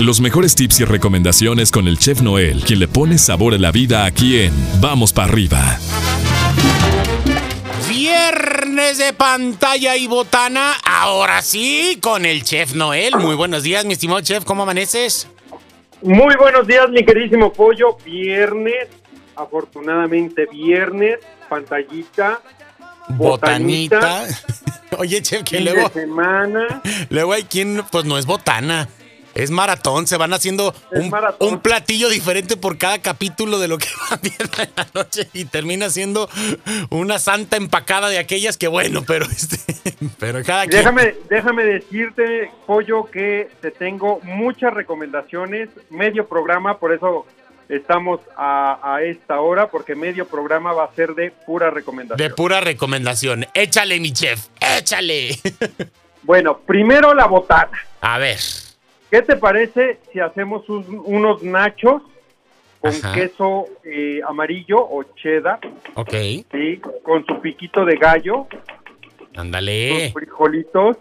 Los mejores tips y recomendaciones con el chef Noel, quien le pone sabor a la vida aquí en Vamos para arriba. Viernes de pantalla y botana, ahora sí, con el chef Noel. Muy buenos días, mi estimado chef, ¿cómo amaneces? Muy buenos días, mi queridísimo pollo. Viernes, afortunadamente viernes, pantallita, botanita. Oye, chef, que luego. De semana. Luego hay quien, pues no es botana. Es maratón, se van haciendo un, un, platillo diferente por cada capítulo de lo que va viendo en la noche y termina siendo una santa empacada de aquellas que bueno, pero este, pero cada déjame, Déjame decirte, Pollo, que te tengo muchas recomendaciones, medio programa, por eso estamos a, a, esta hora, porque medio programa va a ser de pura recomendación. De pura recomendación. Échale, mi chef, échale. Bueno, primero la botana. A ver. ¿Qué te parece si hacemos unos nachos con queso eh, amarillo o cheddar? Ok. Sí, con su piquito de gallo. Ándale. frijolitos.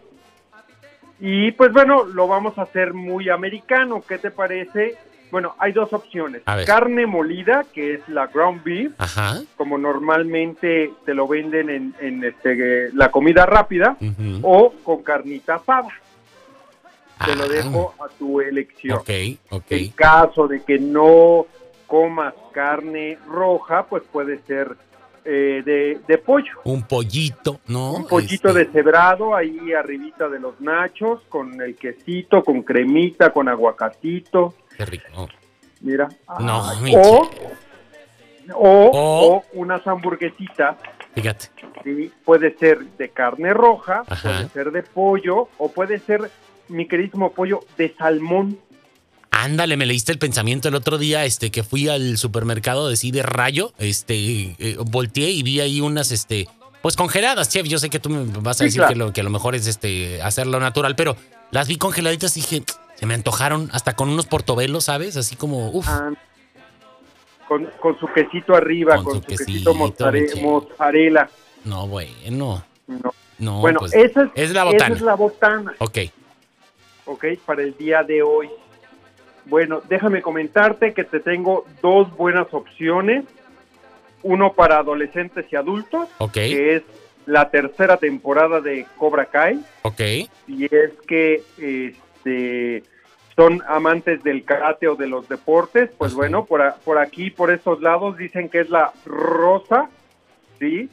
Y pues bueno, lo vamos a hacer muy americano. ¿Qué te parece? Bueno, hay dos opciones. Carne molida, que es la ground beef, Ajá. como normalmente te lo venden en, en este, la comida rápida, o con carnita asada. Te lo Ah. dejo a tu elección. Ok, ok. En caso de que no comas carne roja, pues puede ser eh, de, de pollo. Un pollito, ¿no? Un pollito Este, deshebrado ahí arribita de los nachos, con el quesito, con cremita, con aguacatito. Qué rico. Mira. No, mi o, o, O- o unas hamburguesitas. Fíjate. ¿sí? Puede ser de carne roja, Ajá. puede ser de pollo, o puede ser, mi queridísimo pollo, de salmón. Ándale, me leíste el pensamiento el otro día, este, que fui al supermercado de sí de rayo, este, eh, volteé y vi ahí unas, este, pues congeladas, chef. Yo sé que tú me vas a Sí, decir claro. que, lo, que lo mejor es este hacerlo natural, pero las vi congeladitas y dije, se me antojaron hasta con unos portobelos, ¿sabes? Así como, uff. Ah, con, con su quesito arriba, Con con, su su quesito, quesito, mozzare- mozzarella. No, bueno. No. No, bueno, pues, esa, es, es la esa botana. es la botana, Ok. ¿Ok? Para el día de hoy. Bueno, déjame comentarte que te tengo dos buenas opciones. Uno para adolescentes y adultos, Ok. que es la tercera temporada de Cobra Kai. Ok. y es que este son amantes del karate o de los deportes, pues bueno, por, a- por aquí, por estos lados, dicen que es la rosa, ¿sí?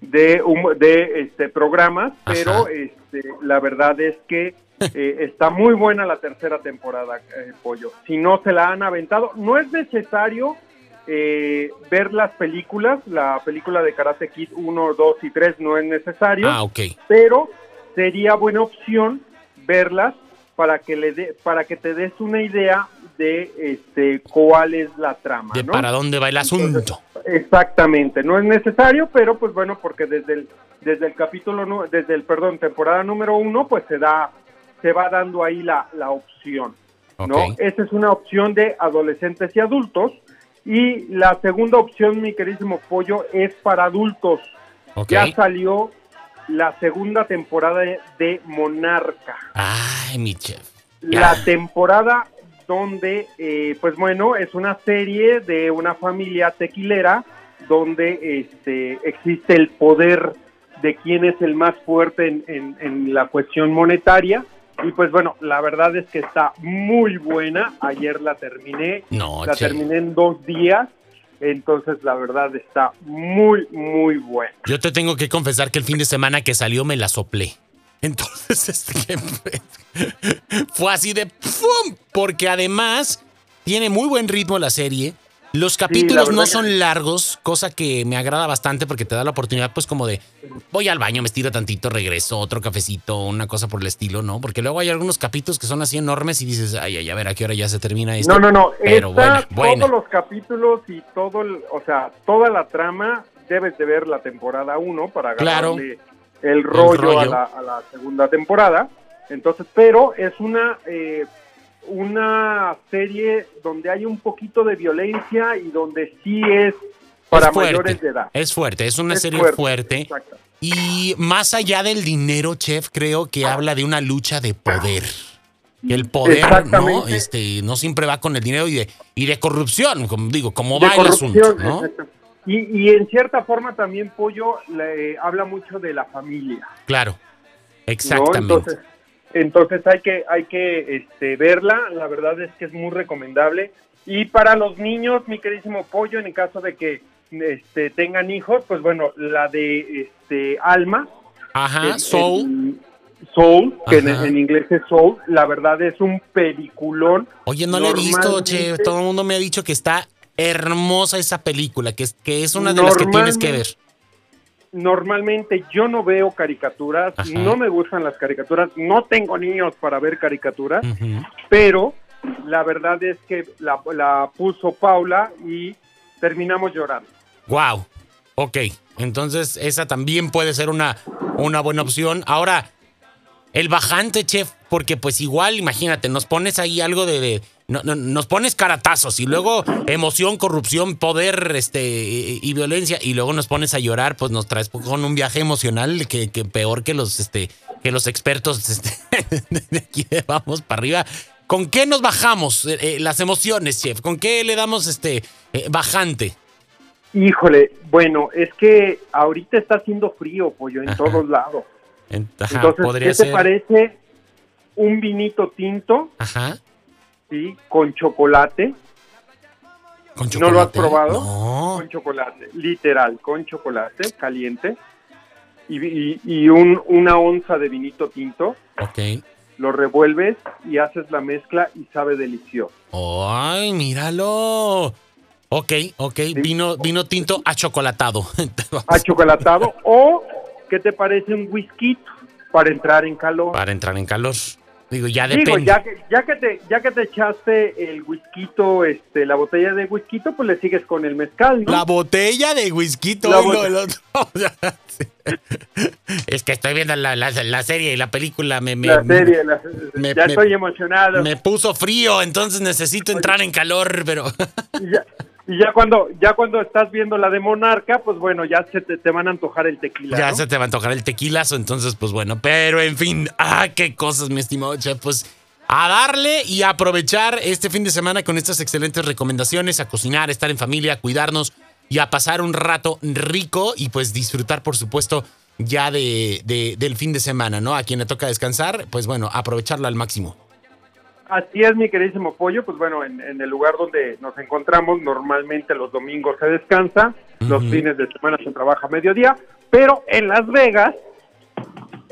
De, un- de este programas, Ajá. pero este, la verdad es que eh, está muy buena la tercera temporada, eh, Pollo. Si no se la han aventado, no es necesario eh, ver las películas, la película de Karate Kid 1, 2 y 3 no es necesario Ah, ok. pero sería buena opción verlas para que le dé para que te des una idea de este cuál es la trama, De ¿no? para dónde va el asunto. Exactamente, no es necesario, pero pues bueno, porque desde el desde el capítulo desde el perdón temporada número uno, pues se da se va dando ahí la, la opción, ¿no? Esa es una opción de adolescentes y adultos y la segunda opción, mi queridísimo pollo, es para adultos. Ya salió la segunda temporada de, Monarca. Ay, mi chef. La temporada donde, eh, pues bueno, es una serie de una familia tequilera donde este, existe el poder de quién es el más fuerte en, en- en la cuestión monetaria. Y pues bueno, la verdad es que está muy buena. Ayer la terminé. No, la terminé en dos días. Entonces la verdad está muy, muy buena. Yo te tengo que confesar que el fin de semana que salió me la soplé. Entonces, este, fue así de ¡pum! Porque además tiene muy buen ritmo la serie. Los capítulos no son largos, cosa que me agrada bastante porque te da la oportunidad, pues, como de voy al baño, me estiro tantito, regreso, otro cafecito, una cosa por el estilo, ¿no? Porque luego hay algunos capítulos que son así enormes y dices, ay, ay, a ver a qué hora ya se termina esto. No, no, no. Pero Esta, bueno, bueno. todos los capítulos y todo, el, o sea, toda la trama debes de ver la temporada 1 para Claro. agarrarle el rollo, rollo. A, la, a la segunda temporada. Entonces, pero es una eh, una serie donde hay un poquito de violencia y donde sí es para Es fuerte, mayores de edad. Es fuerte, es una Es serie fuerte. Y más allá del dinero, chef, creo que habla de una lucha de poder. el poder, ¿no? Este, no siempre va con el dinero y de, y de corrupción, como digo, como va el asunto, ¿no? Y, y, en cierta forma también Pollo le, habla mucho de la familia. Claro, exactamente. Entonces, entonces hay que, hay que este, verla, la verdad es que es muy recomendable. Y para los niños, mi queridísimo Pollo, en el caso de que este, tengan hijos, pues bueno, la de este, Alma. Ajá, Soul. Soul, que en, inglés es Soul, la verdad es un peliculón. Oye, no la he visto, che, todo el mundo me ha dicho que está hermosa esa película, que es, que es una de las que tienes que ver. Normalmente yo no veo caricaturas, no me gustan las caricaturas, no tengo niños para ver caricaturas, pero la verdad es que la, la puso Paula y terminamos llorando. Wow, ok, entonces esa también puede ser una, una buena opción. Ahora, el bajante, chef, porque pues igual, imagínate, nos pones ahí algo de, nos pones caratazos y luego emoción, corrupción, poder, este y, violencia y luego nos pones a llorar, pues nos traes con un viaje emocional que, peor que los, este, que los expertos este, de aquí vamos para arriba. ¿Con qué nos bajamos eh, eh, las emociones, chef? ¿Con qué le damos este eh, bajante? Híjole, bueno, es que ahorita está haciendo frío, pollo, en todos lados. Entonces, ¿qué te parece un vinito tinto? Ajá. Sí, con chocolate. ¿Con chocolate? ¿No lo has probado? Con chocolate, literal, con chocolate caliente. Y, un, una onza de vinito tinto. Ok. Lo revuelves y haces la mezcla y sabe delicioso. ¡Ay, míralo! Ok, ok, vino, vino tinto achocolatado. achocolatado o ¿qué te parece un whisky para entrar en calor? Para entrar en calor. Digo, ya depende. Digo, ya que, ya que te, ya que te echaste el whisky, este, la botella de whisky, pues le sigues con el mezcal, ¿no? La botella de whisky, es que estoy viendo la, la, serie y la película me, me la serie, ya estoy emocionado. Me puso frío, entonces necesito entrar en calor, pero ya, y ya cuando, ya cuando estás viendo la de Monarca, pues bueno, ya se te, van a antojar el tequila. Ya se te va a antojar el tequilazo, entonces, pues bueno, pero en fin, ah, qué cosas, mi estimado chef, pues a darle y aprovechar este fin de semana con estas excelentes recomendaciones, a cocinar, a estar en familia, a cuidarnos y a pasar un rato rico y pues disfrutar, por supuesto, ya de, de, del fin de semana, ¿no? A quien le toca descansar, pues bueno, aprovecharlo al máximo. Así es, mi queridísimo pollo. Pues bueno, en, el lugar donde nos encontramos, normalmente los domingos se descansa, los fines de semana se trabaja a mediodía, pero en Las Vegas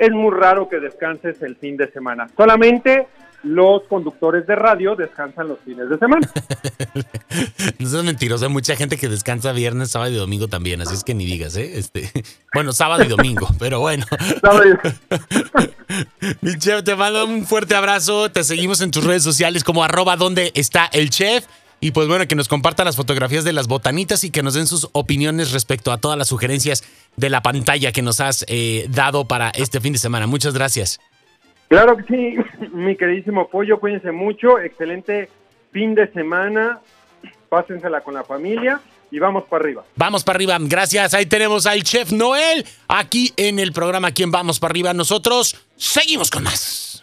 es muy raro que descanses el fin de semana. Solamente los conductores de radio descansan los fines de semana. no seas mentiroso, hay mucha gente que descansa viernes, sábado y domingo también, así es que ni digas, ¿eh? Este, bueno, sábado y domingo, pero bueno. Mi chef, te mando un fuerte abrazo, te seguimos en tus redes sociales como arroba donde está el chef. Y pues bueno, que nos comparta las fotografías de las botanitas y que nos den sus opiniones respecto a todas las sugerencias de la pantalla que nos has eh, dado para este fin de semana. Muchas gracias. Claro que sí, mi queridísimo Pollo, cuídense mucho, excelente fin de semana, pásensela con la familia y vamos para arriba. Vamos para arriba, gracias, ahí tenemos al chef Noel, aquí en el programa Quien Vamos para arriba, nosotros seguimos con más.